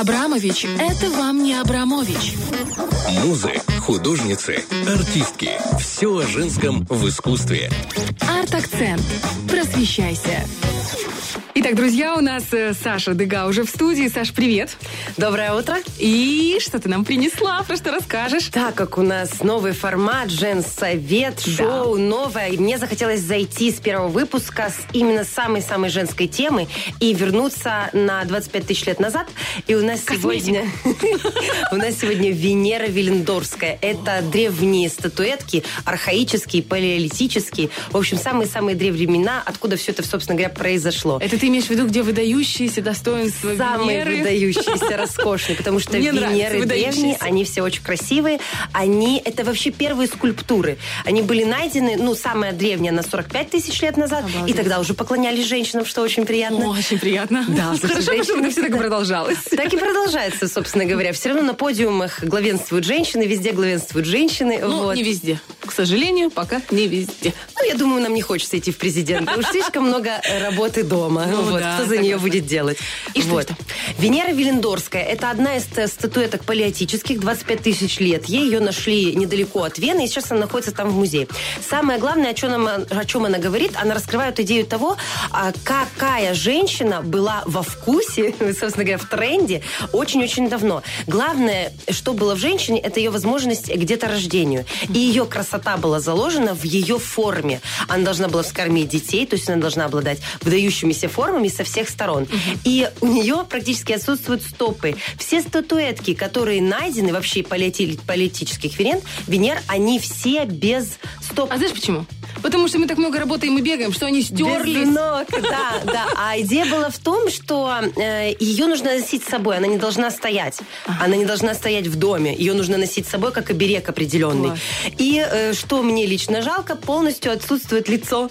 Абрамович – это вам не Абрамович. Музы, художницы, артистки. Все о женском в искусстве. Арт-акцент. Просвещайся. Итак, друзья, у нас э, Саша Дега уже в студии. Саш, привет. Доброе утро. И что ты нам принесла? Про что расскажешь? Так как у нас новый формат, женсовет, шоу Да. новое, и мне захотелось зайти с первого выпуска с именно самой-самой женской темы и вернуться на 25 тысяч лет назад. И у нас сегодня... У нас сегодня Венера Виллендорская. Это древние статуэтки, архаические, палеолитические. В общем, самые-самые древние времена, откуда все это, собственно говоря, произошло. Это ты имеешь в виду, где выдающиеся достоинства Самые Венеры? выдающиеся, роскошные, потому что Мне Венеры древние, они все очень красивые. Они, это вообще первые скульптуры. Они были найдены, ну, самая древняя на 45 тысяч лет назад, и Обалдеть. тогда уже поклонялись женщинам, что очень приятно. Очень приятно. Да, Хорошо, чтобы это все так продолжалось. Так и продолжается, собственно говоря. Все равно на подиумах главенствуют женщины, везде главенствуют женщины. Ну, вот. не везде. К сожалению, пока не везде. Ну, я думаю, нам не хочется идти в президенты. Уж слишком много работы дома. Ну вот, да, кто за нее будет делать? И что вот. это? Венера Виллендорская. Это одна из статуэток палеотических, 25 тысяч лет. Ей ее нашли недалеко от Вены, и сейчас она находится там в музее. Самое главное, о чем, она, о чем она говорит, она раскрывает идею того, а, какая женщина была во вкусе, собственно говоря, в тренде очень-очень давно. Главное, что было в женщине, это ее возможность к деторождению. И ее красота была заложена в ее форме. Она должна была вскормить детей, то есть она должна обладать выдающимися формами со всех сторон. И у нее практически отсутствуют стопы. Все статуэтки, которые найдены вообще палеотических Венер, Венер, они все без стоп. А знаешь почему? Потому что мы так много работаем и бегаем, что они Без стерлись. ног, да, да. А идея была в том, что э, ее нужно носить с собой, она не должна стоять. Она не должна стоять в доме. Ее нужно носить с собой как оберег определенный. Класс. И э, что мне лично жалко, полностью отсутствует лицо.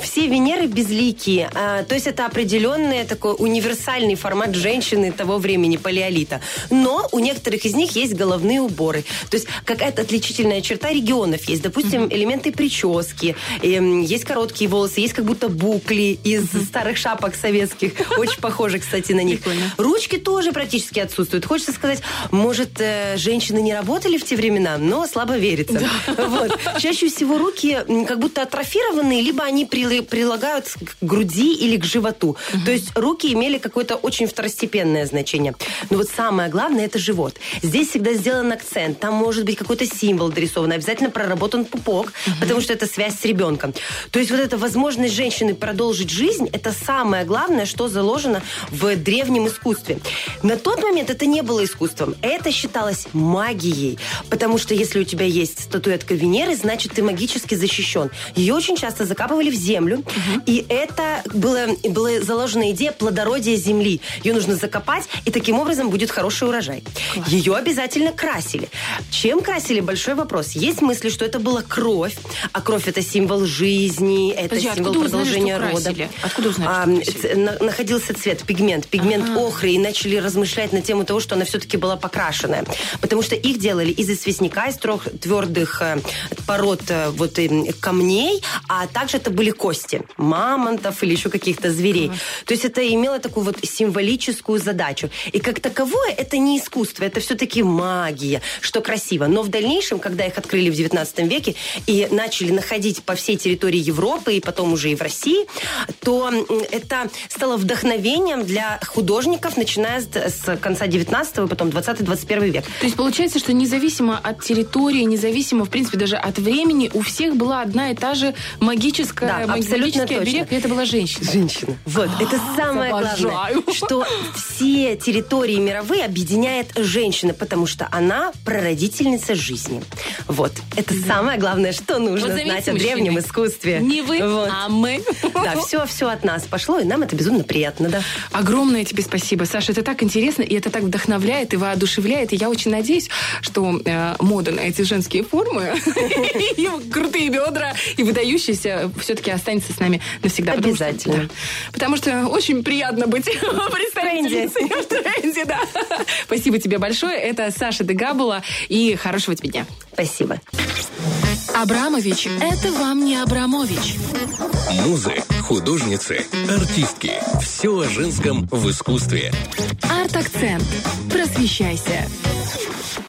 Все Венеры безликие. А, То есть это определенный такой универсальный формат женщины того времени, палеолита. Но у некоторых из них есть головные уборы. То есть какая-то отличительная черта регионов есть. Допустим, элементы прически, эм, есть короткие волосы, есть как будто букли из старых шапок советских. Очень похожи, кстати, на них. Прикольно. Ручки тоже практически отсутствуют. Хочется сказать, может, э, женщины не работали в те времена, но слабо верится. Вот. Чаще всего руки как будто атрофированные, либо они прилагают к груди или к животу. То есть руки имели какое-то очень второстепенное значение. Но вот самое главное это живот. Здесь всегда сделан акцент. Там может быть какой-то символ дорисован. Обязательно проработан пупок, потому что это связь с ребенком. То есть вот эта возможность женщины продолжить жизнь, это самое главное, что заложено в древнем искусстве. На тот момент это не было искусством. Это считалось магией. Потому что если у тебя есть статуэтка Венеры, значит, ты магически защищен. Ее очень часто закапывали в землю. И это было, была заложена идея плодородия земли. Ее нужно закопать, и таким образом будет хороший урожай. Ее обязательно красили. Чем красили? Большой вопрос. Есть мысли, что это была кровь, а кровь это символ жизни, это Подожди, символ узнали, продолжения что рода. красили? Откуда узнали, А, что на- находился цвет, пигмент, пигмент охры, и начали размышлять на тему того, что она все-таки была покрашенная. Потому что их делали из известняка, из трех твердых э, пород э, вот, э, камней, а также это были кости мамонтов или еще каких-то зверей. То есть это имело такую вот символическую задачу. И как таковое это не искусство, это все-таки магия, что красиво. Но в дальнейшем, когда их открыли в 19 веке и начали находить по всей территории Европы и потом уже и в России, то это стало вдохновением для художников, начиная с, конца 19 и потом 20-21 век. То есть получается, что независимо от территории, независимо, в принципе, даже от времени, у всех была одна и та же магическая, Да, абсолютно магический точно. оберег, и это была женщина. Женщина. Вот, это самое обожаю. главное, что все территории мировые объединяет женщина, потому что она прародительница жизни. Вот, это самое главное, что нужно Вот знать о древнем искусстве. Не вы, Вот. а мы. Да, все, все от нас пошло, и нам это безумно приятно, да. Огромное тебе спасибо, Саша. Это так интересно, и это так вдохновляет и воодушевляет. И я очень надеюсь, что э, мода на эти женские формы, и крутые бедра, и выдающиеся все-таки останется с нами навсегда. Потому что- Обязательно потому что очень приятно быть представительницей в тренде. Да. Спасибо тебе большое. Это Саша Дегабула и хорошего тебе дня. Спасибо. Абрамович – это вам не Абрамович. Музы, художницы, артистки. Все о женском в искусстве. Арт-акцент. Просвещайся.